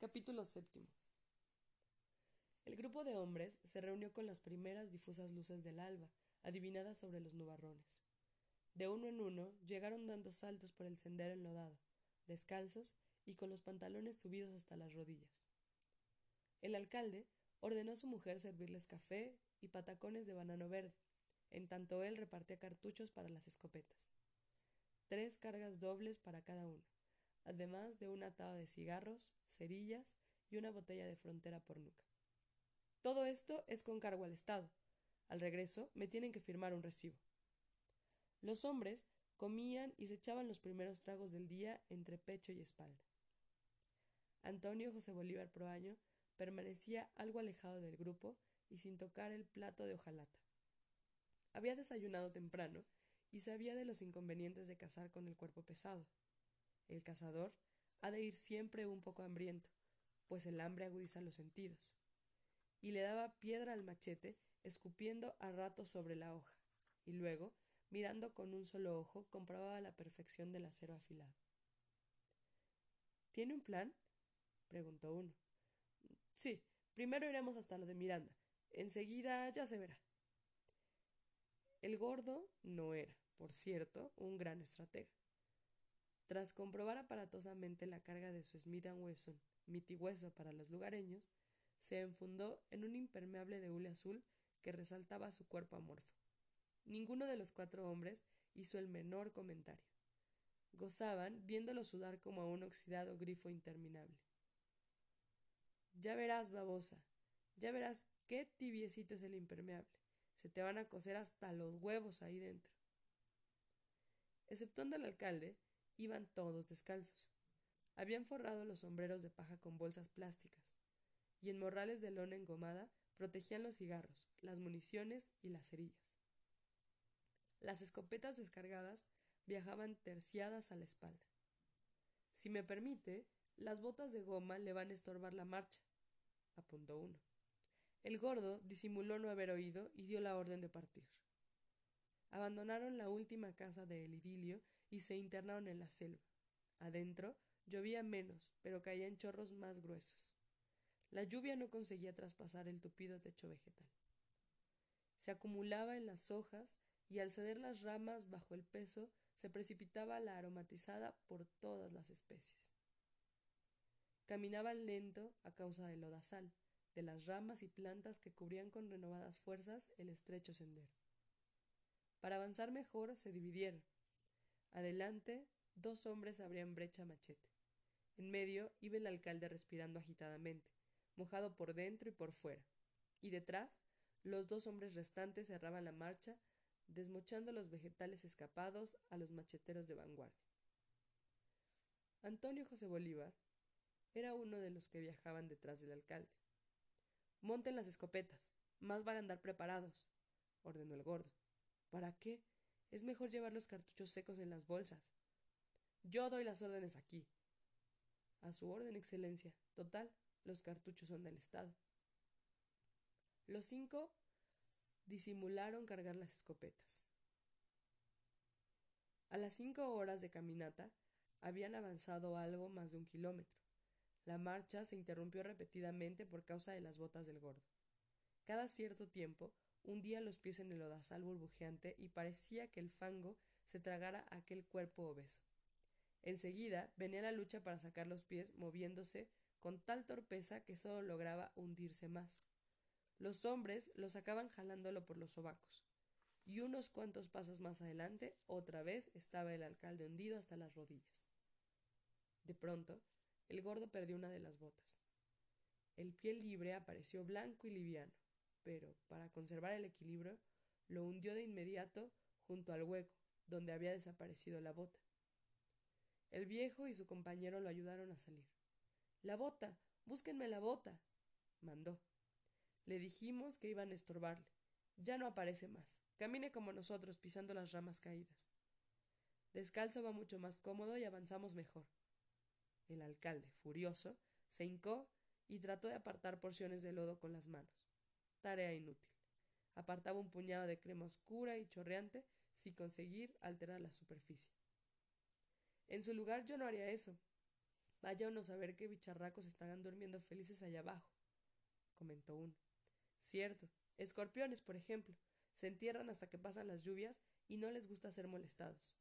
Capítulo séptimo. El grupo de hombres se reunió con las primeras difusas luces del alba, adivinadas sobre los nubarrones. De uno en uno llegaron dando saltos por el sendero enlodado, descalzos y con los pantalones subidos hasta las rodillas. El alcalde ordenó a su mujer servirles café y patacones de banano verde, en tanto él repartía cartuchos para las escopetas. Tres cargas dobles para cada uno además de un atado de cigarros, cerillas y una botella de frontera por nuca. Todo esto es con cargo al Estado. Al regreso me tienen que firmar un recibo. Los hombres comían y se echaban los primeros tragos del día entre pecho y espalda. Antonio José Bolívar Proaño permanecía algo alejado del grupo y sin tocar el plato de hojalata. Había desayunado temprano y sabía de los inconvenientes de cazar con el cuerpo pesado el cazador ha de ir siempre un poco hambriento, pues el hambre agudiza los sentidos. Y le daba piedra al machete, escupiendo a ratos sobre la hoja, y luego, mirando con un solo ojo, comprobaba la perfección del acero afilado. ¿Tiene un plan? preguntó uno. Sí, primero iremos hasta lo de Miranda. Enseguida ya se verá. El gordo no era, por cierto, un gran estratega. Tras comprobar aparatosamente la carga de su Smith Wesson, mitihueso para los lugareños, se enfundó en un impermeable de hule azul que resaltaba su cuerpo amorfo. Ninguno de los cuatro hombres hizo el menor comentario. Gozaban viéndolo sudar como a un oxidado grifo interminable. Ya verás, babosa, ya verás qué tibiecito es el impermeable. Se te van a coser hasta los huevos ahí dentro. Exceptuando el alcalde, iban todos descalzos. Habían forrado los sombreros de paja con bolsas plásticas, y en morrales de lona engomada protegían los cigarros, las municiones y las cerillas. Las escopetas descargadas viajaban terciadas a la espalda. Si me permite, las botas de goma le van a estorbar la marcha, apuntó uno. El gordo disimuló no haber oído y dio la orden de partir. Abandonaron la última casa de el idilio y se internaron en la selva. Adentro llovía menos, pero caían chorros más gruesos. La lluvia no conseguía traspasar el tupido techo vegetal. Se acumulaba en las hojas y al ceder las ramas bajo el peso se precipitaba la aromatizada por todas las especies. Caminaban lento a causa del lodazal, de las ramas y plantas que cubrían con renovadas fuerzas el estrecho sendero. Para avanzar mejor se dividieron, Adelante, dos hombres abrían brecha machete. En medio iba el alcalde respirando agitadamente, mojado por dentro y por fuera. Y detrás, los dos hombres restantes cerraban la marcha, desmochando los vegetales escapados a los macheteros de vanguardia. Antonio José Bolívar era uno de los que viajaban detrás del alcalde. Monten las escopetas. Más van a andar preparados, ordenó el gordo. ¿Para qué? Es mejor llevar los cartuchos secos en las bolsas. Yo doy las órdenes aquí. A su orden, Excelencia. Total, los cartuchos son del Estado. Los cinco disimularon cargar las escopetas. A las cinco horas de caminata habían avanzado algo más de un kilómetro. La marcha se interrumpió repetidamente por causa de las botas del gordo. Cada cierto tiempo hundía los pies en el lodazal burbujeante y parecía que el fango se tragara aquel cuerpo obeso. Enseguida venía la lucha para sacar los pies, moviéndose con tal torpeza que solo lograba hundirse más. Los hombres lo sacaban jalándolo por los sobacos. Y unos cuantos pasos más adelante, otra vez estaba el alcalde hundido hasta las rodillas. De pronto, el gordo perdió una de las botas. El pie libre apareció blanco y liviano pero para conservar el equilibrio lo hundió de inmediato junto al hueco donde había desaparecido la bota. El viejo y su compañero lo ayudaron a salir. La bota. búsquenme la bota. mandó. Le dijimos que iban a estorbarle. Ya no aparece más. Camine como nosotros, pisando las ramas caídas. Descalzo va mucho más cómodo y avanzamos mejor. El alcalde, furioso, se hincó y trató de apartar porciones de lodo con las manos tarea inútil. Apartaba un puñado de crema oscura y chorreante sin conseguir alterar la superficie. En su lugar yo no haría eso. Vaya uno a saber qué bicharracos estarán durmiendo felices allá abajo, comentó uno. Cierto, escorpiones, por ejemplo, se entierran hasta que pasan las lluvias y no les gusta ser molestados.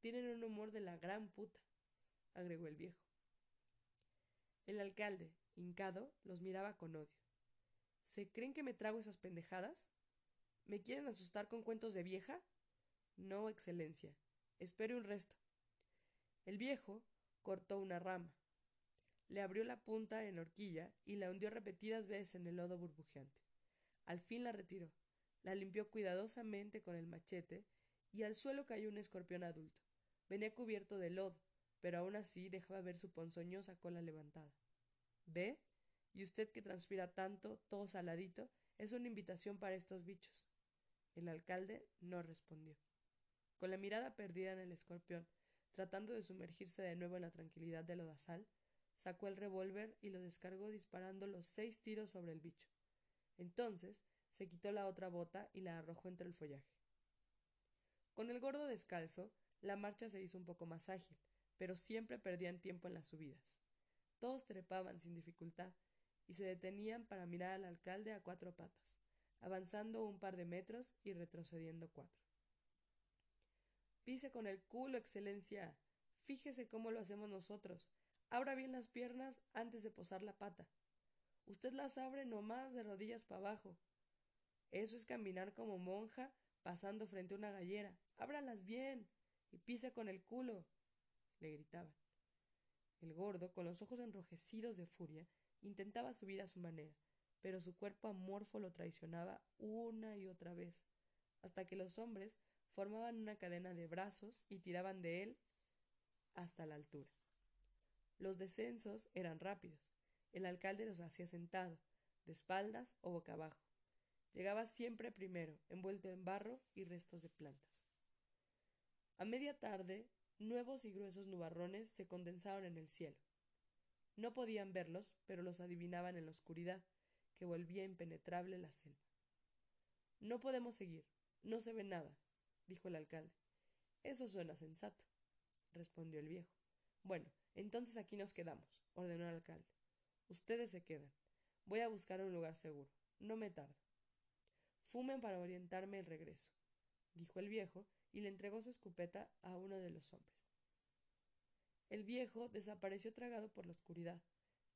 Tienen un humor de la gran puta, agregó el viejo. El alcalde, hincado, los miraba con odio. ¿Se creen que me trago esas pendejadas? ¿Me quieren asustar con cuentos de vieja? No, Excelencia. Espere un resto. El viejo cortó una rama, le abrió la punta en horquilla y la hundió repetidas veces en el lodo burbujeante. Al fin la retiró, la limpió cuidadosamente con el machete y al suelo cayó un escorpión adulto. Venía cubierto de lodo, pero aún así dejaba ver su ponzoñosa cola levantada. ¿Ve? Y usted que transpira tanto, todo saladito, es una invitación para estos bichos. El alcalde no respondió. Con la mirada perdida en el escorpión, tratando de sumergirse de nuevo en la tranquilidad del lodazal, sacó el revólver y lo descargó disparando los seis tiros sobre el bicho. Entonces se quitó la otra bota y la arrojó entre el follaje. Con el gordo descalzo, la marcha se hizo un poco más ágil, pero siempre perdían tiempo en las subidas. Todos trepaban sin dificultad y se detenían para mirar al alcalde a cuatro patas, avanzando un par de metros y retrocediendo cuatro. Pise con el culo, excelencia. Fíjese cómo lo hacemos nosotros. Abra bien las piernas antes de posar la pata. Usted las abre nomás de rodillas para abajo. Eso es caminar como monja pasando frente a una gallera. Ábralas bien y pise con el culo. le gritaban. El gordo, con los ojos enrojecidos de furia, intentaba subir a su manera, pero su cuerpo amorfo lo traicionaba una y otra vez, hasta que los hombres formaban una cadena de brazos y tiraban de él hasta la altura. Los descensos eran rápidos. El alcalde los hacía sentado, de espaldas o boca abajo. Llegaba siempre primero, envuelto en barro y restos de plantas. A media tarde, nuevos y gruesos nubarrones se condensaron en el cielo. No podían verlos, pero los adivinaban en la oscuridad, que volvía impenetrable la selva. No podemos seguir, no se ve nada, dijo el alcalde. Eso suena sensato, respondió el viejo. Bueno, entonces aquí nos quedamos, ordenó el alcalde. Ustedes se quedan. Voy a buscar un lugar seguro. No me tardo. Fumen para orientarme el regreso, dijo el viejo, y le entregó su escopeta a uno de los hombres. El viejo desapareció tragado por la oscuridad,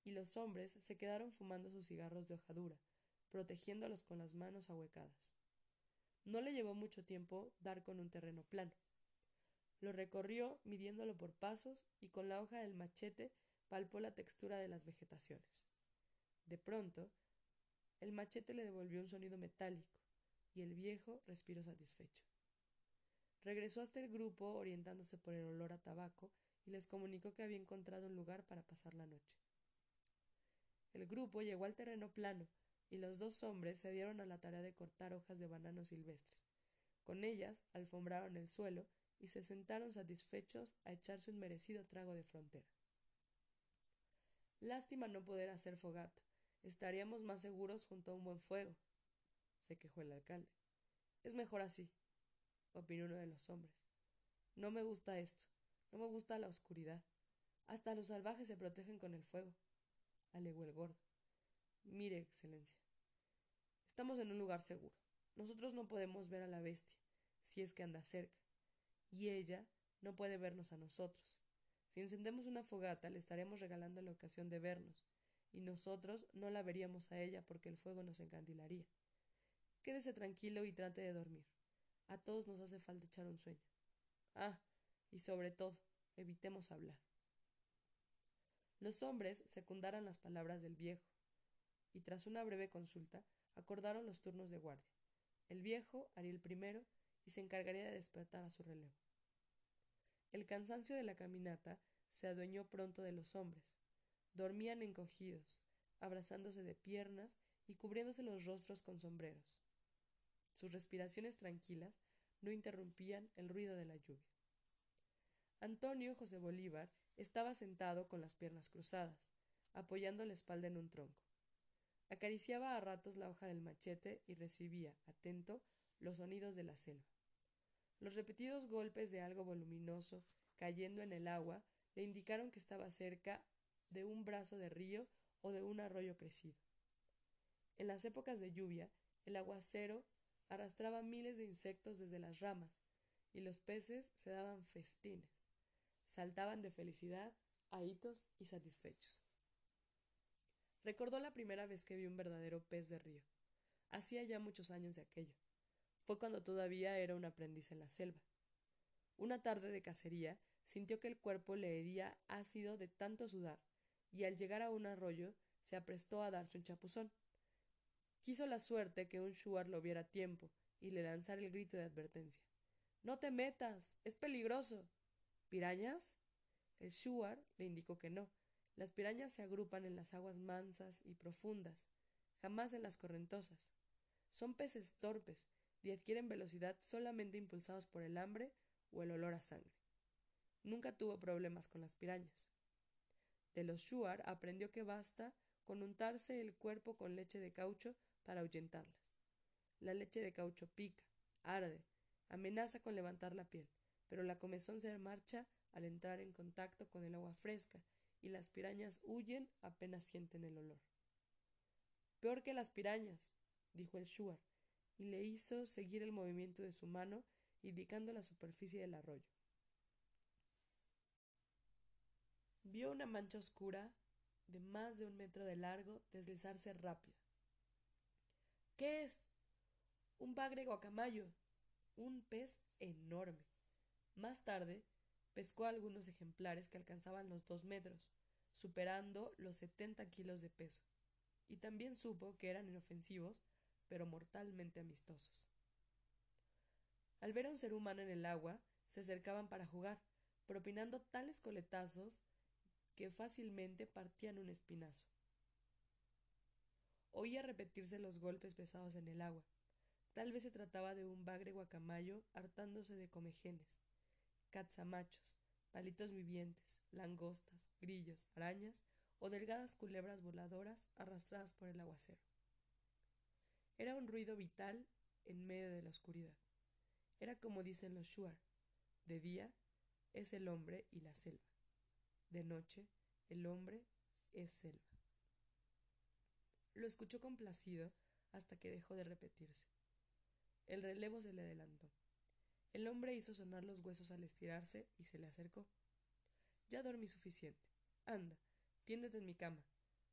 y los hombres se quedaron fumando sus cigarros de hojadura, protegiéndolos con las manos ahuecadas. No le llevó mucho tiempo dar con un terreno plano. Lo recorrió midiéndolo por pasos y con la hoja del machete palpó la textura de las vegetaciones. De pronto, el machete le devolvió un sonido metálico y el viejo respiró satisfecho. Regresó hasta el grupo orientándose por el olor a tabaco y les comunicó que había encontrado un lugar para pasar la noche. El grupo llegó al terreno plano y los dos hombres se dieron a la tarea de cortar hojas de banano silvestres. Con ellas alfombraron el suelo y se sentaron satisfechos a echarse un merecido trago de frontera. Lástima no poder hacer fogata. Estaríamos más seguros junto a un buen fuego, se quejó el alcalde. Es mejor así, opinó uno de los hombres. No me gusta esto, no me gusta la oscuridad. Hasta los salvajes se protegen con el fuego, alegó el gordo. Mire, Excelencia, estamos en un lugar seguro. Nosotros no podemos ver a la bestia, si es que anda cerca y ella no puede vernos a nosotros. Si encendemos una fogata le estaremos regalando la ocasión de vernos, y nosotros no la veríamos a ella porque el fuego nos encandilaría. Quédese tranquilo y trate de dormir. A todos nos hace falta echar un sueño. Ah, y sobre todo, evitemos hablar. Los hombres secundaron las palabras del viejo, y tras una breve consulta acordaron los turnos de guardia. El viejo haría el primero y se encargaría de despertar a su relevo. El cansancio de la caminata se adueñó pronto de los hombres. Dormían encogidos, abrazándose de piernas y cubriéndose los rostros con sombreros. Sus respiraciones tranquilas no interrumpían el ruido de la lluvia. Antonio José Bolívar estaba sentado con las piernas cruzadas, apoyando la espalda en un tronco. Acariciaba a ratos la hoja del machete y recibía, atento, los sonidos de la selva. Los repetidos golpes de algo voluminoso cayendo en el agua le indicaron que estaba cerca de un brazo de río o de un arroyo crecido. En las épocas de lluvia, el aguacero arrastraba miles de insectos desde las ramas, y los peces se daban festines, saltaban de felicidad, ahitos y satisfechos. Recordó la primera vez que vi un verdadero pez de río. Hacía ya muchos años de aquello. Fue cuando todavía era un aprendiz en la selva. Una tarde de cacería sintió que el cuerpo le hería ácido de tanto sudar, y al llegar a un arroyo se aprestó a darse un chapuzón. Quiso la suerte que un shuar lo viera a tiempo y le lanzara el grito de advertencia. No te metas. es peligroso. ¿Pirañas? El shuar le indicó que no. Las pirañas se agrupan en las aguas mansas y profundas, jamás en las correntosas. Son peces torpes y adquieren velocidad solamente impulsados por el hambre o el olor a sangre. Nunca tuvo problemas con las pirañas. De los shuar aprendió que basta con untarse el cuerpo con leche de caucho para ahuyentarlas. La leche de caucho pica, arde, amenaza con levantar la piel, pero la comezón se marcha al entrar en contacto con el agua fresca y las pirañas huyen apenas sienten el olor. Peor que las pirañas, dijo el shuar, y le hizo seguir el movimiento de su mano indicando la superficie del arroyo. Vio una mancha oscura de más de un metro de largo deslizarse rápida. ¿Qué es? Un bagre guacamayo, un pez enorme. Más tarde, pescó algunos ejemplares que alcanzaban los dos metros, superando los setenta kilos de peso, y también supo que eran inofensivos, pero mortalmente amistosos. Al ver a un ser humano en el agua, se acercaban para jugar, propinando tales coletazos que fácilmente partían un espinazo. Oía repetirse los golpes pesados en el agua. Tal vez se trataba de un bagre guacamayo hartándose de comejenes, catzamachos, palitos vivientes, langostas, grillos, arañas o delgadas culebras voladoras arrastradas por el aguacero. Era un ruido vital en medio de la oscuridad. Era como dicen los Shuar, de día es el hombre y la selva. De noche, el hombre es selva. Lo escuchó complacido hasta que dejó de repetirse. El relevo se le adelantó. El hombre hizo sonar los huesos al estirarse y se le acercó. Ya dormí suficiente. Anda, tiéndete en mi cama.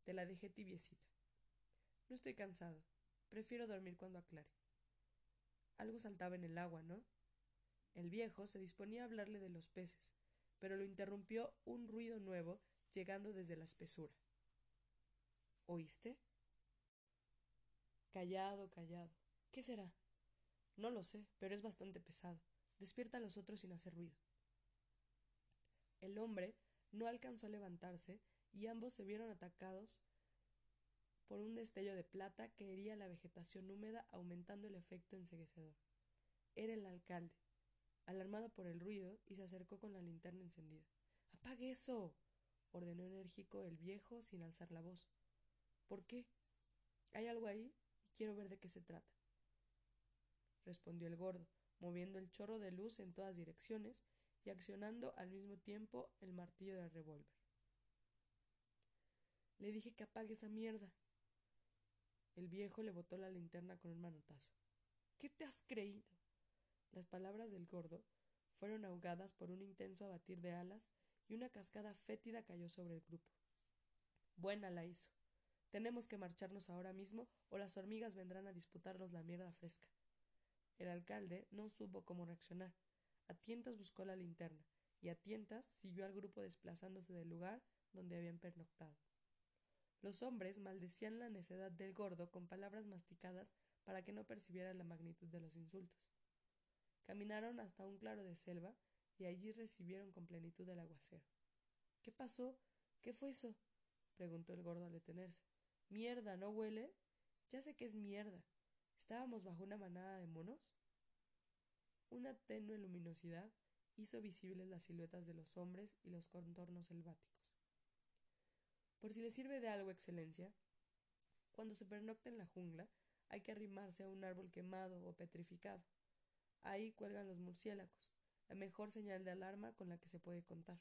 Te la dejé tibiecita. No estoy cansado. Prefiero dormir cuando aclare. Algo saltaba en el agua, ¿no? El viejo se disponía a hablarle de los peces, pero lo interrumpió un ruido nuevo llegando desde la espesura. ¿Oíste? Callado, callado. ¿Qué será? No lo sé, pero es bastante pesado. Despierta a los otros sin hacer ruido. El hombre no alcanzó a levantarse y ambos se vieron atacados por un destello de plata que hería la vegetación húmeda aumentando el efecto enseguecedor. Era el alcalde, alarmado por el ruido, y se acercó con la linterna encendida. ¡Apague eso! ordenó enérgico el viejo sin alzar la voz. ¿Por qué? Hay algo ahí y quiero ver de qué se trata. Respondió el gordo, moviendo el chorro de luz en todas direcciones y accionando al mismo tiempo el martillo del revólver. Le dije que apague esa mierda. El viejo le botó la linterna con un manotazo. ¿Qué te has creído? Las palabras del gordo fueron ahogadas por un intenso abatir de alas y una cascada fétida cayó sobre el grupo. Buena la hizo. Tenemos que marcharnos ahora mismo o las hormigas vendrán a disputarnos la mierda fresca. El alcalde no supo cómo reaccionar. A tientas buscó la linterna y a tientas siguió al grupo desplazándose del lugar donde habían pernoctado. Los hombres maldecían la necedad del gordo con palabras masticadas para que no percibiera la magnitud de los insultos. Caminaron hasta un claro de selva y allí recibieron con plenitud el aguacero. ¿Qué pasó? ¿Qué fue eso? preguntó el gordo al detenerse. Mierda, ¿no huele? Ya sé que es mierda. ¿Estábamos bajo una manada de monos? Una tenue luminosidad hizo visibles las siluetas de los hombres y los contornos selváticos. Por si le sirve de algo, Excelencia, cuando se pernocta en la jungla, hay que arrimarse a un árbol quemado o petrificado. Ahí cuelgan los murciélagos, la mejor señal de alarma con la que se puede contar.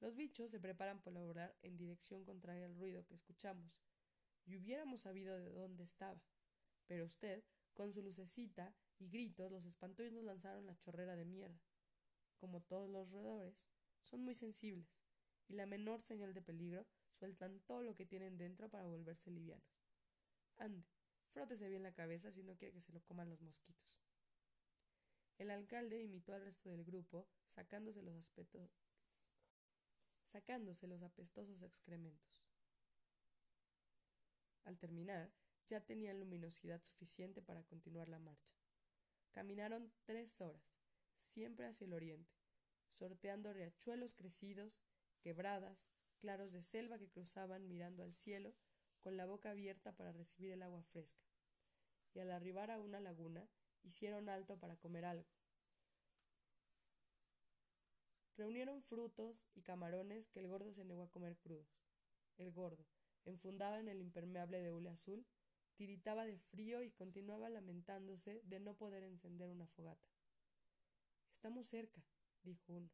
Los bichos se preparan para volar en dirección contraria al ruido que escuchamos, y hubiéramos sabido de dónde estaba. Pero usted, con su lucecita y gritos, los espantó y nos lanzaron la chorrera de mierda. Como todos los roedores, son muy sensibles, y la menor señal de peligro sueltan todo lo que tienen dentro para volverse livianos. Ande, frótese bien la cabeza si no quiere que se lo coman los mosquitos. El alcalde imitó al resto del grupo, sacándose los aspectos sacándose los apestosos excrementos. Al terminar, ya tenían luminosidad suficiente para continuar la marcha. Caminaron tres horas, siempre hacia el oriente, sorteando riachuelos crecidos, quebradas, claros de selva que cruzaban mirando al cielo, con la boca abierta para recibir el agua fresca. Y al arribar a una laguna, hicieron alto para comer algo, Reunieron frutos y camarones que el gordo se negó a comer crudos. El gordo, enfundado en el impermeable de hule azul, tiritaba de frío y continuaba lamentándose de no poder encender una fogata. Estamos cerca, dijo uno.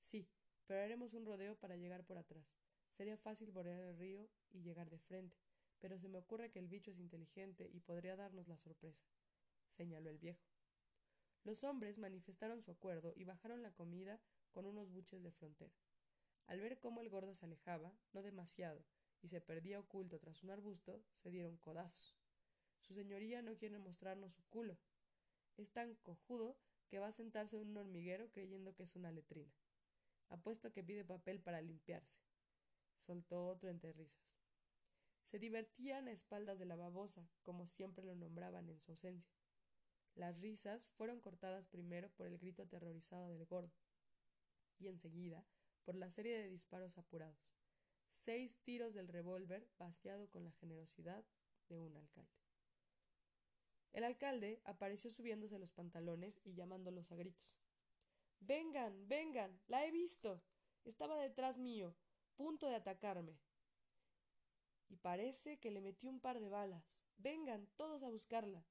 Sí, pero haremos un rodeo para llegar por atrás. Sería fácil bordear el río y llegar de frente, pero se me ocurre que el bicho es inteligente y podría darnos la sorpresa, señaló el viejo. Los hombres manifestaron su acuerdo y bajaron la comida con unos buches de frontera. Al ver cómo el gordo se alejaba, no demasiado, y se perdía oculto tras un arbusto, se dieron codazos. Su señoría no quiere mostrarnos su culo. Es tan cojudo que va a sentarse en un hormiguero creyendo que es una letrina. Apuesto que pide papel para limpiarse. Soltó otro entre risas. Se divertían a espaldas de la babosa, como siempre lo nombraban en su ausencia. Las risas fueron cortadas primero por el grito aterrorizado del gordo, y enseguida por la serie de disparos apurados. Seis tiros del revólver vaciado con la generosidad de un alcalde. El alcalde apareció subiéndose los pantalones y llamándolos a gritos. Vengan, vengan, la he visto. Estaba detrás mío, punto de atacarme. Y parece que le metió un par de balas. Vengan, todos a buscarla.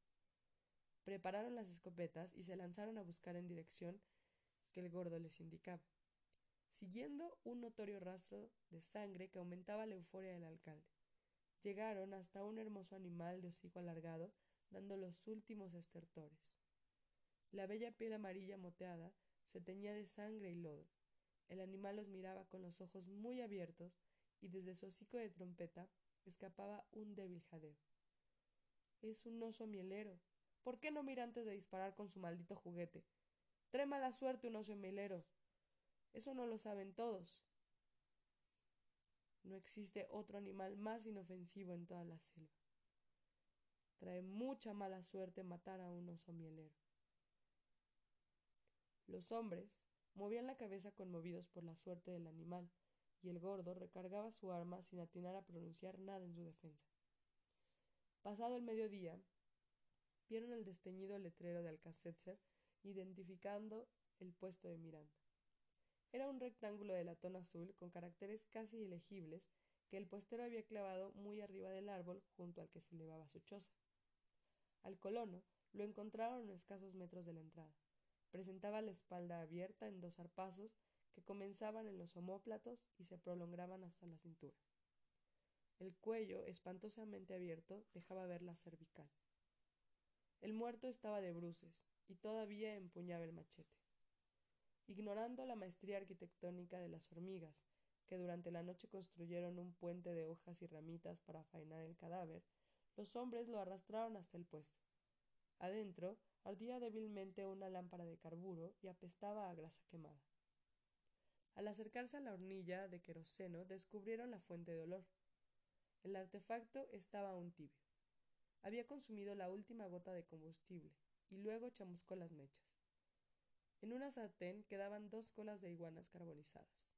Prepararon las escopetas y se lanzaron a buscar en dirección que el gordo les indicaba siguiendo un notorio rastro de sangre que aumentaba la euforia del alcalde. Llegaron hasta un hermoso animal de hocico alargado, dando los últimos estertores. La bella piel amarilla moteada se teñía de sangre y lodo. El animal los miraba con los ojos muy abiertos y desde su hocico de trompeta escapaba un débil jadeo. Es un oso mielero. ¿Por qué no mira antes de disparar con su maldito juguete? Trae mala suerte un oso mielero. Eso no lo saben todos. No existe otro animal más inofensivo en toda la selva. Trae mucha mala suerte matar a un oso mielero. Los hombres movían la cabeza conmovidos por la suerte del animal, y el gordo recargaba su arma sin atinar a pronunciar nada en su defensa. Pasado el mediodía, vieron el desteñido letrero de Alcacetzer identificando el puesto de Miranda. Era un rectángulo de latón azul con caracteres casi ilegibles que el puestero había clavado muy arriba del árbol junto al que se elevaba su choza. Al colono lo encontraron a escasos metros de la entrada. Presentaba la espalda abierta en dos arpazos que comenzaban en los omóplatos y se prolongaban hasta la cintura. El cuello, espantosamente abierto, dejaba ver la cervical. El muerto estaba de bruces y todavía empuñaba el machete ignorando la maestría arquitectónica de las hormigas, que durante la noche construyeron un puente de hojas y ramitas para faenar el cadáver, los hombres lo arrastraron hasta el puesto. Adentro ardía débilmente una lámpara de carburo y apestaba a grasa quemada. Al acercarse a la hornilla de queroseno descubrieron la fuente de olor. El artefacto estaba aún tibio. Había consumido la última gota de combustible y luego chamuscó las mechas. En una sartén quedaban dos colas de iguanas carbonizadas.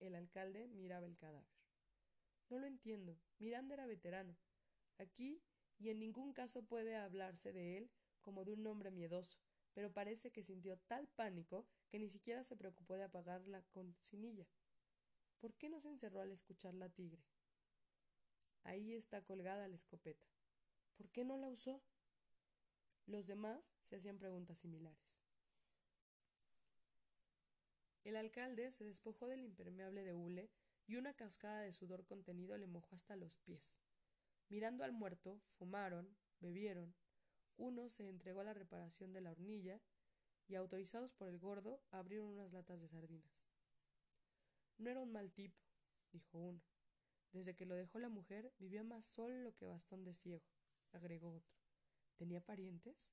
El alcalde miraba el cadáver. No lo entiendo. Miranda era veterano. Aquí y en ningún caso puede hablarse de él como de un hombre miedoso, pero parece que sintió tal pánico que ni siquiera se preocupó de apagar la concinilla. ¿Por qué no se encerró al escuchar la tigre? Ahí está colgada la escopeta. ¿Por qué no la usó? Los demás se hacían preguntas similares. El alcalde se despojó del impermeable de hule y una cascada de sudor contenido le mojó hasta los pies. Mirando al muerto, fumaron, bebieron. Uno se entregó a la reparación de la hornilla y, autorizados por el gordo, abrieron unas latas de sardinas. No era un mal tipo, dijo uno. Desde que lo dejó la mujer, vivía más solo que bastón de ciego, agregó otro. ¿Tenía parientes?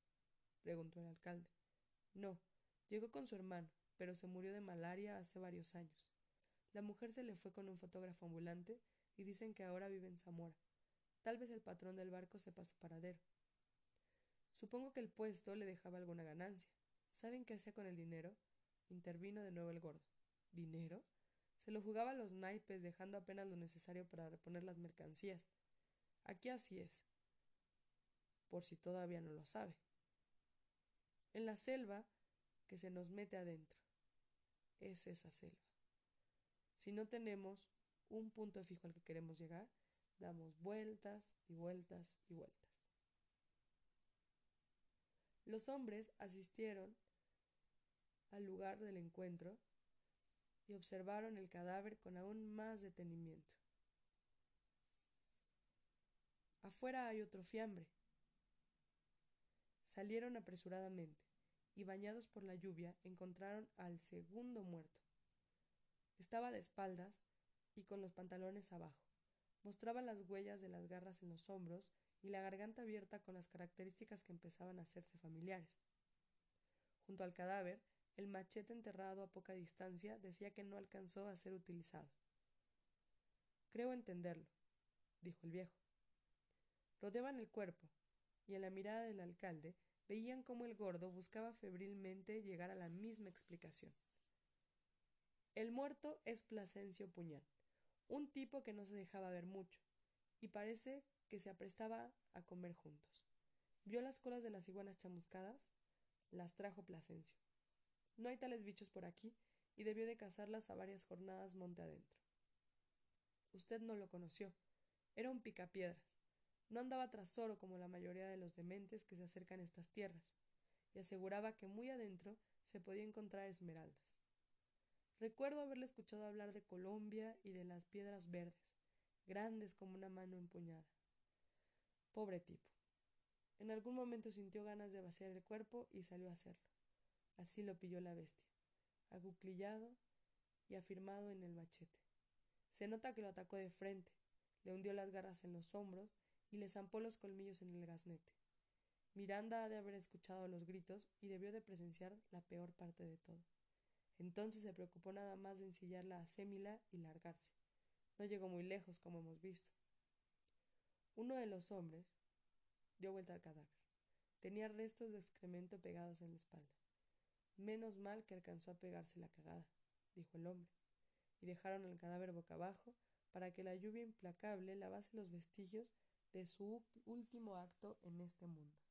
preguntó el alcalde. No, llegó con su hermano, pero se murió de malaria hace varios años. La mujer se le fue con un fotógrafo ambulante y dicen que ahora vive en Zamora. Tal vez el patrón del barco sepa su paradero. Supongo que el puesto le dejaba alguna ganancia. ¿Saben qué hacía con el dinero? intervino de nuevo el gordo. ¿Dinero? Se lo jugaba a los naipes, dejando apenas lo necesario para reponer las mercancías. Aquí así es, por si todavía no lo sabe. En la selva que se nos mete adentro. Es esa selva. Si no tenemos un punto fijo al que queremos llegar, damos vueltas y vueltas y vueltas. Los hombres asistieron al lugar del encuentro y observaron el cadáver con aún más detenimiento. Afuera hay otro fiambre. Salieron apresuradamente y, bañados por la lluvia, encontraron al segundo muerto. Estaba de espaldas y con los pantalones abajo. Mostraba las huellas de las garras en los hombros y la garganta abierta con las características que empezaban a hacerse familiares. Junto al cadáver el machete enterrado a poca distancia decía que no alcanzó a ser utilizado. Creo entenderlo, dijo el viejo. Rodeaban el cuerpo, y en la mirada del alcalde veían cómo el gordo buscaba febrilmente llegar a la misma explicación. El muerto es Plasencio Puñal, un tipo que no se dejaba ver mucho, y parece que se aprestaba a comer juntos. Vio las colas de las iguanas chamuscadas, las trajo Plasencio. No hay tales bichos por aquí, y debió de cazarlas a varias jornadas monte adentro. Usted no lo conoció. Era un picapiedras. No andaba tras oro como la mayoría de los dementes que se acercan a estas tierras, y aseguraba que muy adentro se podía encontrar esmeraldas. Recuerdo haberle escuchado hablar de Colombia y de las piedras verdes, grandes como una mano empuñada. Pobre tipo. En algún momento sintió ganas de vaciar el cuerpo y salió a hacerlo. Así lo pilló la bestia, aguclillado y afirmado en el machete. Se nota que lo atacó de frente, le hundió las garras en los hombros y le zampó los colmillos en el gaznete. Miranda ha de haber escuchado los gritos y debió de presenciar la peor parte de todo. Entonces se preocupó nada más de ensillarla a Sémila y largarse. No llegó muy lejos, como hemos visto. Uno de los hombres dio vuelta al cadáver. Tenía restos de excremento pegados en la espalda. Menos mal que alcanzó a pegarse la cagada, dijo el hombre, y dejaron el cadáver boca abajo para que la lluvia implacable lavase los vestigios de su último acto en este mundo.